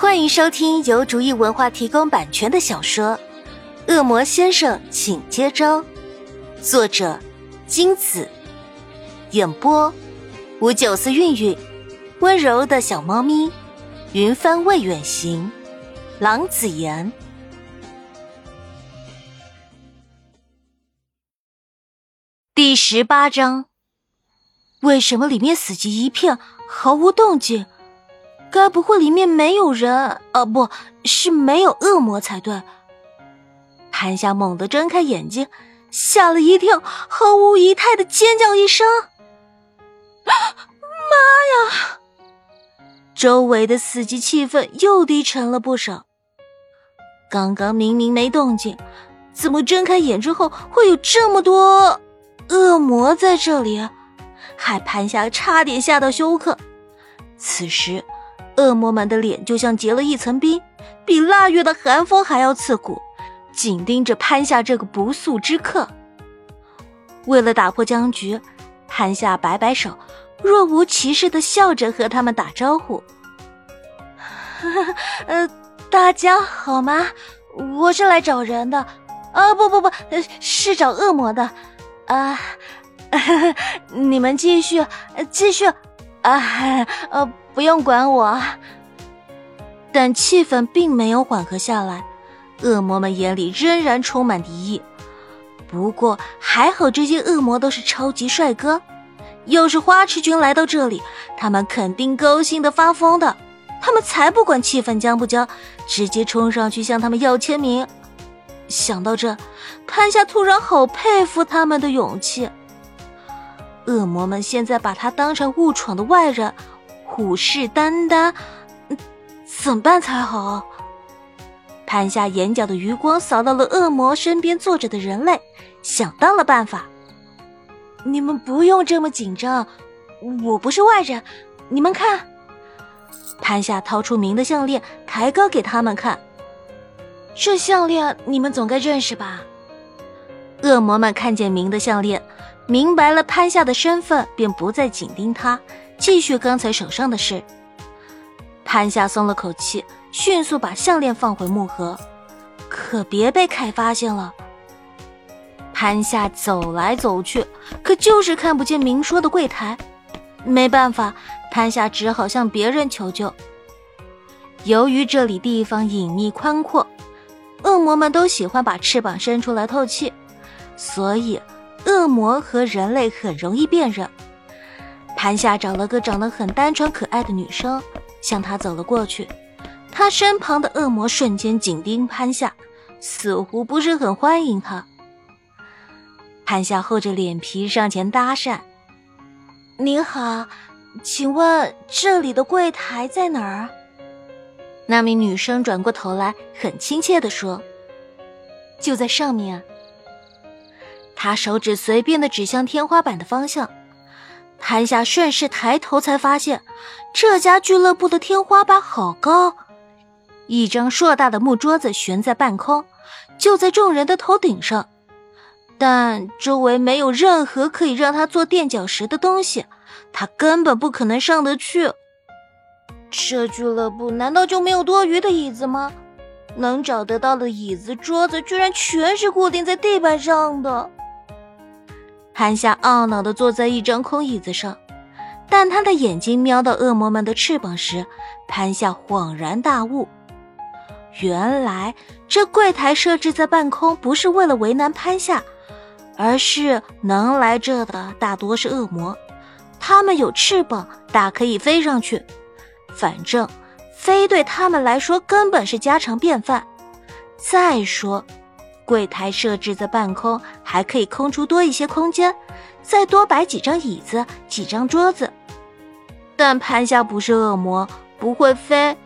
欢迎收听由竹意文化提供版权的小说《恶魔先生，请接招》，作者金子，演播五九四韵韵，温柔的小猫咪，云帆未远行，郎子言。第十八章，为什么里面死寂一片，毫无动静？该不会里面没有人？呃，不是没有恶魔才对。潘夏猛地睁开眼睛，吓了一跳，毫无仪态的尖叫一声：“妈呀！”周围的死寂气氛又低沉了不少。刚刚明明没动静，怎么睁开眼之后会有这么多恶魔在这里？害潘夏差点吓到休克。此时。恶魔们的脸就像结了一层冰，比腊月的寒风还要刺骨，紧盯着潘夏这个不速之客。为了打破僵局，潘夏摆摆手，若无其事的笑着和他们打招呼：“ 呃，大家好吗？我是来找人的，啊，不不不，是找恶魔的。啊，你们继续，继续，啊，呃。”不用管我，但气氛并没有缓和下来，恶魔们眼里仍然充满敌意。不过还好，这些恶魔都是超级帅哥，要是花痴君来到这里，他们肯定高兴的发疯的。他们才不管气氛僵不僵，直接冲上去向他们要签名。想到这，潘夏突然好佩服他们的勇气。恶魔们现在把他当成误闯的外人。虎视眈眈，怎么办才好？潘夏眼角的余光扫到了恶魔身边坐着的人类，想到了办法。你们不用这么紧张，我不是外人。你们看，潘夏掏出明的项链，抬高给他们看。这项链你们总该认识吧？恶魔们看见明的项链，明白了潘夏的身份，便不再紧盯他。继续刚才手上的事，潘夏松了口气，迅速把项链放回木盒，可别被凯发现了。潘夏走来走去，可就是看不见明说的柜台，没办法，潘夏只好向别人求救。由于这里地方隐秘宽阔，恶魔们都喜欢把翅膀伸出来透气，所以恶魔和人类很容易辨认。潘夏找了个长得很单纯可爱的女生，向她走了过去。她身旁的恶魔瞬间紧盯潘夏，似乎不是很欢迎她。潘夏厚着脸皮上前搭讪：“你好，请问这里的柜台在哪儿？”那名女生转过头来，很亲切地说：“就在上面。”她手指随便的指向天花板的方向。潘夏顺势抬头，才发现这家俱乐部的天花板好高，一张硕大的木桌子悬在半空，就在众人的头顶上，但周围没有任何可以让他做垫脚石的东西，他根本不可能上得去。这俱乐部难道就没有多余的椅子吗？能找得到的椅子、桌子居然全是固定在地板上的。潘夏懊恼地坐在一张空椅子上，但他的眼睛瞄到恶魔们的翅膀时，潘夏恍然大悟：原来这柜台设置在半空，不是为了为难潘夏，而是能来这的大多是恶魔，他们有翅膀，大可以飞上去。反正飞对他们来说根本是家常便饭。再说。柜台设置在半空，还可以空出多一些空间，再多摆几张椅子、几张桌子。但潘夏不是恶魔，不会飞，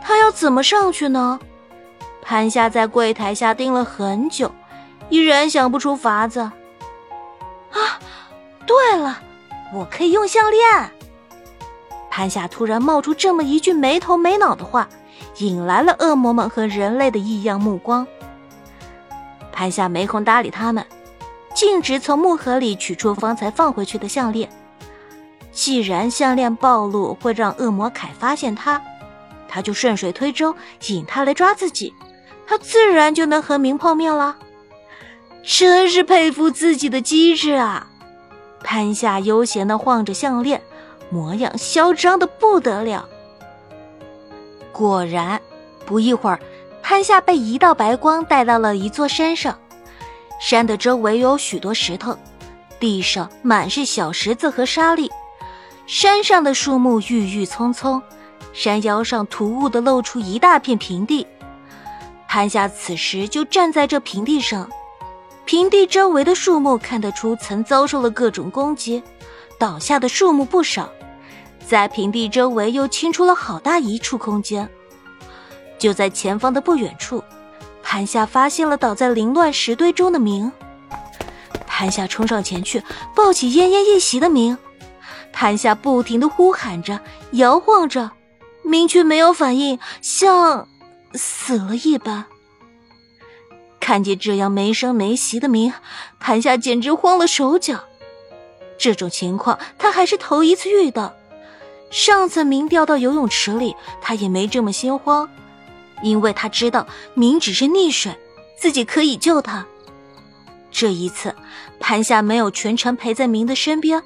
他要怎么上去呢？潘夏在柜台下盯了很久，依然想不出法子。啊，对了，我可以用项链。潘夏突然冒出这么一句没头没脑的话，引来了恶魔们和人类的异样目光。潘夏没空搭理他们，径直从木盒里取出方才放回去的项链。既然项链暴露会让恶魔凯发现他，他就顺水推舟引他来抓自己，他自然就能和明碰面了。真是佩服自己的机智啊！潘夏悠闲的晃着项链，模样嚣张的不得了。果然，不一会儿，潘夏被一道白光带到了一座山上。山的周围有许多石头，地上满是小石子和沙粒。山上的树木郁郁葱葱，山腰上突兀的露出一大片平地。潘夏此时就站在这平地上。平地周围的树木看得出曾遭受了各种攻击，倒下的树木不少，在平地周围又清出了好大一处空间。就在前方的不远处，潘夏发现了倒在凌乱石堆中的明。潘夏冲上前去，抱起奄奄一息的明。潘夏不停的呼喊着，摇晃着，明却没有反应，像死了一般。看见这样没声没息的明，潘夏简直慌了手脚。这种情况他还是头一次遇到。上次明掉到游泳池里，他也没这么心慌，因为他知道明只是溺水，自己可以救他。这一次，潘夏没有全程陪在明的身边，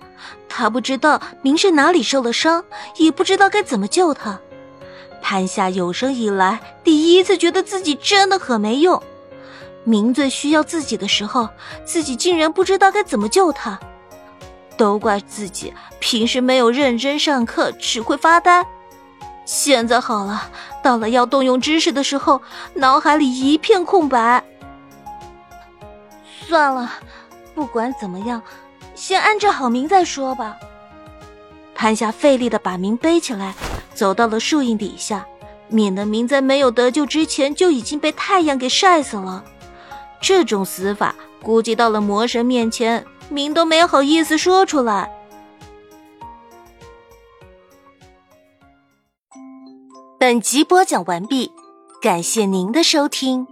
他不知道明是哪里受了伤，也不知道该怎么救他。潘夏有生以来第一次觉得自己真的很没用。明最需要自己的时候，自己竟然不知道该怎么救他，都怪自己平时没有认真上课，只会发呆。现在好了，到了要动用知识的时候，脑海里一片空白。算了，不管怎么样，先安置好明再说吧。潘夏费力的把明背起来，走到了树荫底下，免得明在没有得救之前就已经被太阳给晒死了。这种死法，估计到了魔神面前，明都没好意思说出来。本集播讲完毕，感谢您的收听。